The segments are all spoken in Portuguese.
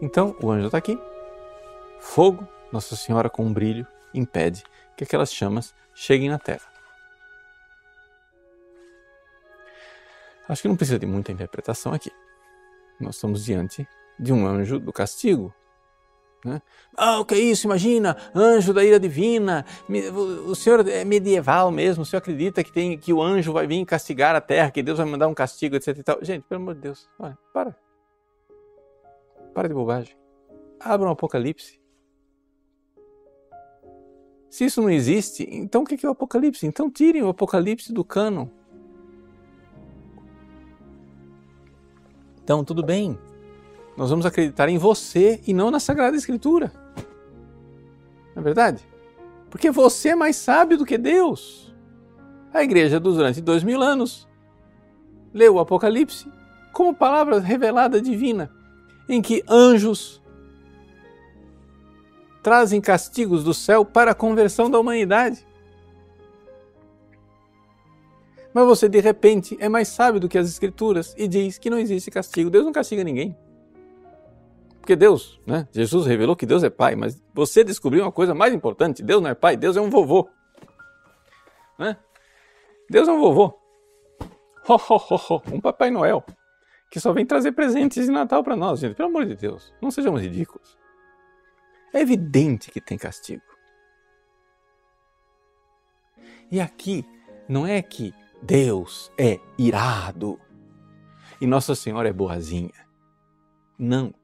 Então o anjo está aqui, fogo, Nossa Senhora com um brilho impede que aquelas chamas cheguem na terra. Acho que não precisa de muita interpretação aqui. Nós estamos diante de um anjo do castigo. Né? Ah, o que é isso? Imagina, anjo da ira divina. O senhor é medieval mesmo, o senhor acredita que, tem, que o anjo vai vir castigar a terra, que Deus vai mandar um castigo, etc. Gente, pelo amor de Deus, olha, para. Para de bobagem. Abra um Apocalipse. Se isso não existe, então o que é o Apocalipse? Então tirem o Apocalipse do cano. Então, tudo bem. Nós vamos acreditar em você e não na Sagrada Escritura. Não é verdade? Porque você é mais sábio do que Deus. A igreja durante dois mil anos leu o Apocalipse como palavra revelada divina, em que anjos trazem castigos do céu para a conversão da humanidade. Mas você de repente é mais sábio do que as Escrituras e diz que não existe castigo. Deus não castiga ninguém. Porque Deus, né? Jesus revelou que Deus é pai, mas você descobriu uma coisa mais importante: Deus não é pai, Deus é um vovô. Né? Deus é um vovô. Ho, ho, ho, ho, um Papai Noel que só vem trazer presentes de Natal para nós, gente. Pelo amor de Deus, não sejamos ridículos. É evidente que tem castigo. E aqui não é que Deus é irado e Nossa Senhora é boazinha. Não.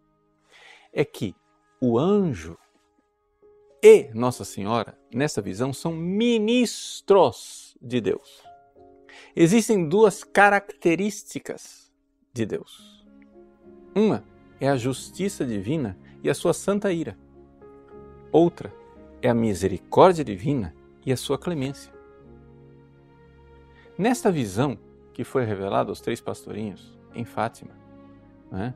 É que o anjo e Nossa Senhora, nessa visão, são ministros de Deus. Existem duas características de Deus. Uma é a justiça divina e a sua santa ira. Outra é a misericórdia divina e a sua clemência. Nesta visão que foi revelada aos três pastorinhos em Fátima, né,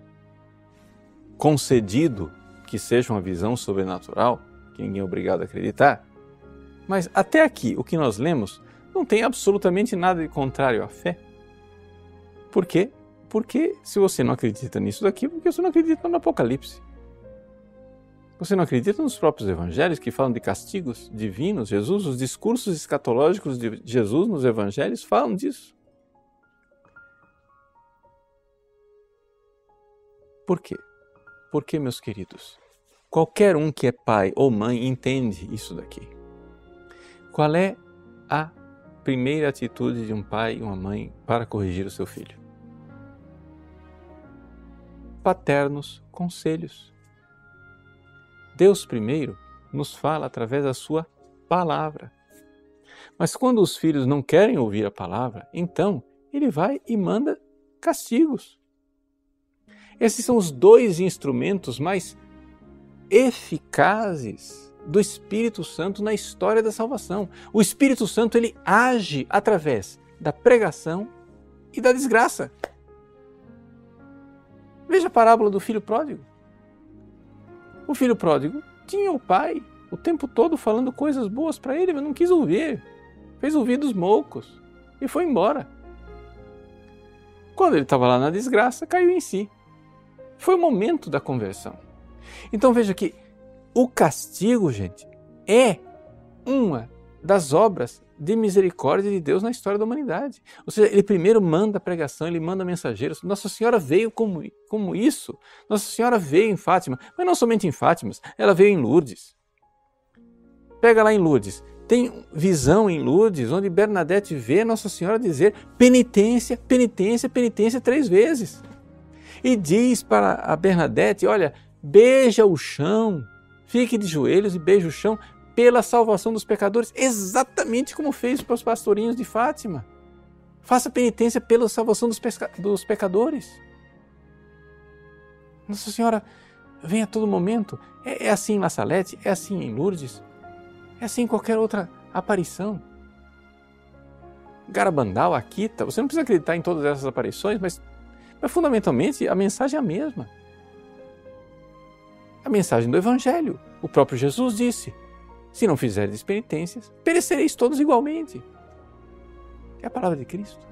concedido que seja uma visão sobrenatural, que ninguém é obrigado a acreditar, mas até aqui o que nós lemos não tem absolutamente nada de contrário à fé. Por quê? Porque se você não acredita nisso daqui, porque você não acredita no Apocalipse. Você não acredita nos próprios evangelhos que falam de castigos divinos? Jesus, os discursos escatológicos de Jesus nos evangelhos falam disso. Por quê? Porque, meus queridos, qualquer um que é pai ou mãe entende isso daqui. Qual é a primeira atitude de um pai e uma mãe para corrigir o seu filho? Paternos conselhos Deus primeiro nos fala através da sua palavra. Mas quando os filhos não querem ouvir a palavra, então ele vai e manda castigos. Esses são os dois instrumentos mais eficazes do Espírito Santo na história da salvação. O Espírito Santo ele age através da pregação e da desgraça. Veja a parábola do filho pródigo. O filho pródigo tinha o pai o tempo todo falando coisas boas para ele, mas não quis ouvir. Fez ouvidos moucos e foi embora. Quando ele estava lá na desgraça, caiu em si. Foi o momento da conversão. Então veja que o castigo, gente, é uma das obras de misericórdia de Deus na história da humanidade. Ou seja, ele primeiro manda a pregação, ele manda mensageiros. Nossa Senhora veio como, como isso. Nossa Senhora veio em Fátima, mas não somente em Fátima, ela veio em Lourdes. Pega lá em Lourdes. Tem visão em Lourdes, onde Bernadette vê Nossa Senhora dizer penitência, penitência, penitência três vezes. E diz para a Bernadette: olha, beija o chão, fique de joelhos e beija o chão, pela salvação dos pecadores, exatamente como fez para os pastorinhos de Fátima. Faça penitência pela salvação dos, dos pecadores. Nossa Senhora vem a todo momento. É, é assim em La Salete, é assim em Lourdes, é assim em qualquer outra aparição. Garabandal, Akita, você não precisa acreditar em todas essas aparições, mas, mas fundamentalmente a mensagem é a mesma. A mensagem do Evangelho. O próprio Jesus disse: se não fizerdes penitências, perecereis todos igualmente. É a palavra de Cristo.